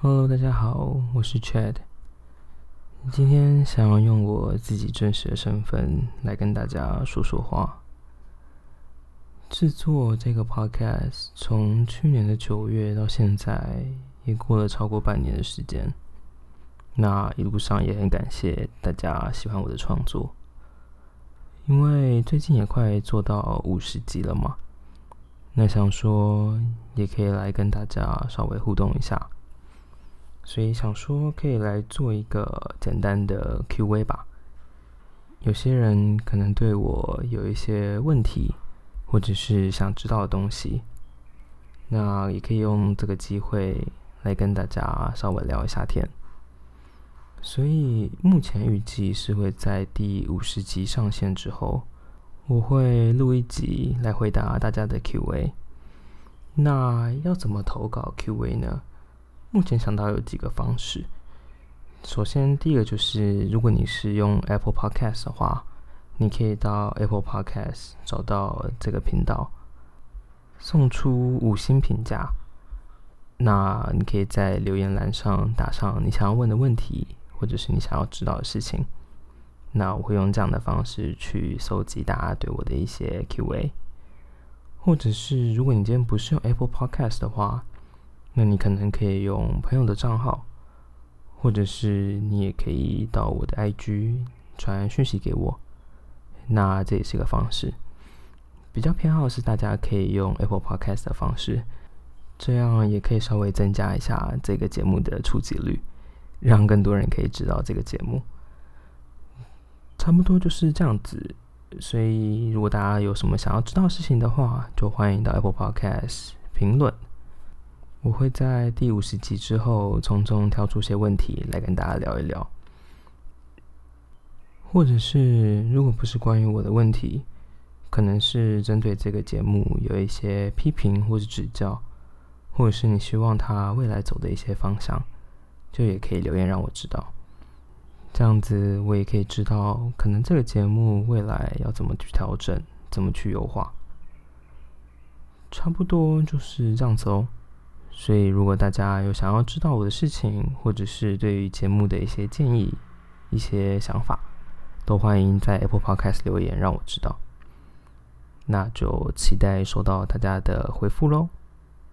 Hello，大家好，我是 Chad。今天想要用我自己真实的身份来跟大家说说话。制作这个 Podcast 从去年的九月到现在，也过了超过半年的时间。那一路上也很感谢大家喜欢我的创作，因为最近也快做到五十集了嘛。那想说也可以来跟大家稍微互动一下。所以想说，可以来做一个简单的 Q&A 吧。有些人可能对我有一些问题，或者是想知道的东西，那也可以用这个机会来跟大家稍微聊一下天。所以目前预计是会在第五十集上线之后，我会录一集来回答大家的 Q&A。那要怎么投稿 Q&A 呢？目前想到有几个方式。首先，第一个就是，如果你是用 Apple Podcast 的话，你可以到 Apple Podcast 找到这个频道，送出五星评价。那你可以在留言栏上打上你想要问的问题，或者是你想要知道的事情。那我会用这样的方式去搜集大家对我的一些 Q&A。或者是，如果你今天不是用 Apple Podcast 的话，那你可能可以用朋友的账号，或者是你也可以到我的 IG 传讯息给我，那这也是一个方式。比较偏好是大家可以用 Apple Podcast 的方式，这样也可以稍微增加一下这个节目的触及率，让更多人可以知道这个节目。差不多就是这样子，所以如果大家有什么想要知道事情的话，就欢迎到 Apple Podcast 评论。我会在第五十集之后从中挑出些问题来跟大家聊一聊，或者是如果不是关于我的问题，可能是针对这个节目有一些批评或者指教，或者是你希望他未来走的一些方向，就也可以留言让我知道。这样子我也可以知道，可能这个节目未来要怎么去调整，怎么去优化。差不多就是这样子哦。所以，如果大家有想要知道我的事情，或者是对于节目的一些建议、一些想法，都欢迎在 Apple Podcast 留言让我知道。那就期待收到大家的回复喽。